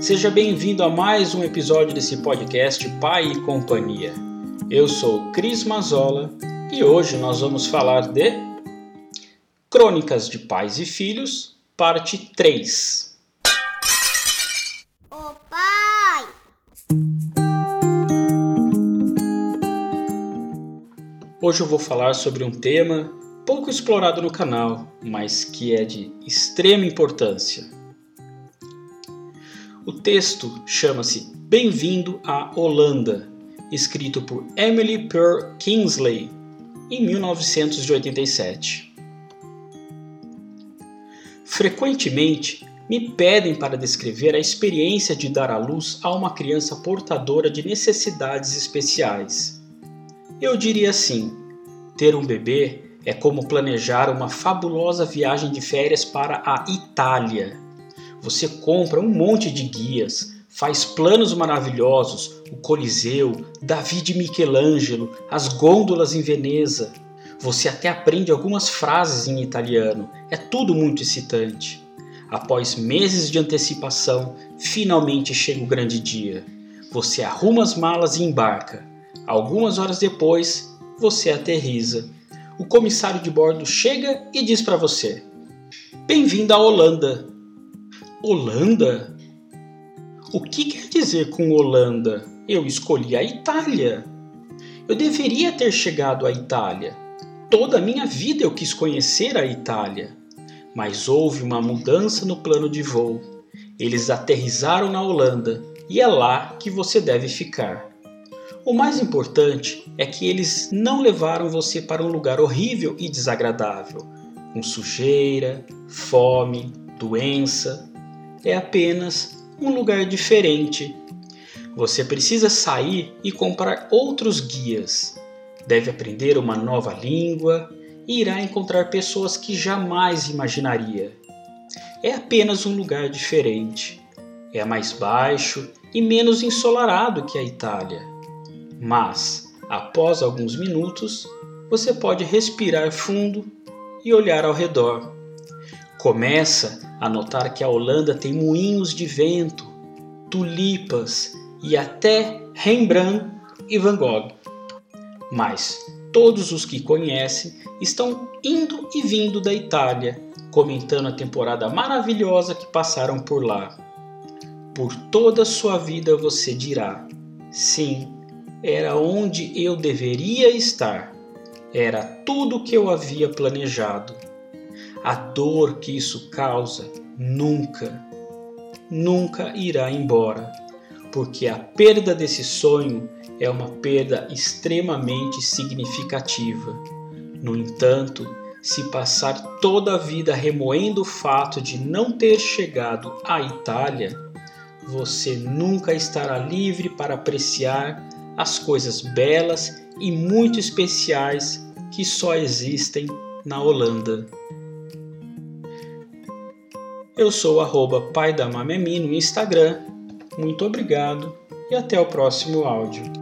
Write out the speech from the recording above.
Seja bem-vindo a mais um episódio desse podcast Pai e Companhia. Eu sou Cris Mazola e hoje nós vamos falar de Crônicas de Pais e Filhos, parte 3. Ô pai! Hoje eu vou falar sobre um tema pouco explorado no canal, mas que é de extrema importância. O texto chama-se Bem-vindo à Holanda, escrito por Emily Pearl Kingsley em 1987. Frequentemente me pedem para descrever a experiência de dar à luz a uma criança portadora de necessidades especiais. Eu diria assim: ter um bebê é como planejar uma fabulosa viagem de férias para a Itália. Você compra um monte de guias, faz planos maravilhosos, o Coliseu, Davi de Michelangelo, as gôndolas em Veneza. Você até aprende algumas frases em italiano. É tudo muito excitante. Após meses de antecipação, finalmente chega o grande dia. Você arruma as malas e embarca. Algumas horas depois, você aterriza o comissário de bordo chega e diz para você: Bem-vindo à Holanda. Holanda? O que quer dizer com Holanda? Eu escolhi a Itália. Eu deveria ter chegado à Itália. Toda a minha vida eu quis conhecer a Itália. Mas houve uma mudança no plano de voo. Eles aterrizaram na Holanda e é lá que você deve ficar. O mais importante é que eles não levaram você para um lugar horrível e desagradável, com sujeira, fome, doença. É apenas um lugar diferente. Você precisa sair e comprar outros guias. Deve aprender uma nova língua e irá encontrar pessoas que jamais imaginaria. É apenas um lugar diferente. É mais baixo e menos ensolarado que a Itália mas, após alguns minutos, você pode respirar fundo e olhar ao redor. Começa a notar que a Holanda tem moinhos de vento, tulipas e até Rembrandt e Van Gogh. Mas todos os que conhecem estão indo e vindo da Itália, comentando a temporada maravilhosa que passaram por lá. Por toda sua vida você dirá: sim, era onde eu deveria estar. Era tudo o que eu havia planejado. A dor que isso causa nunca, nunca irá embora, porque a perda desse sonho é uma perda extremamente significativa. No entanto, se passar toda a vida remoendo o fato de não ter chegado à Itália, você nunca estará livre para apreciar as coisas belas e muito especiais que só existem na Holanda. Eu sou arroba pai da Mamemi no Instagram. Muito obrigado e até o próximo áudio.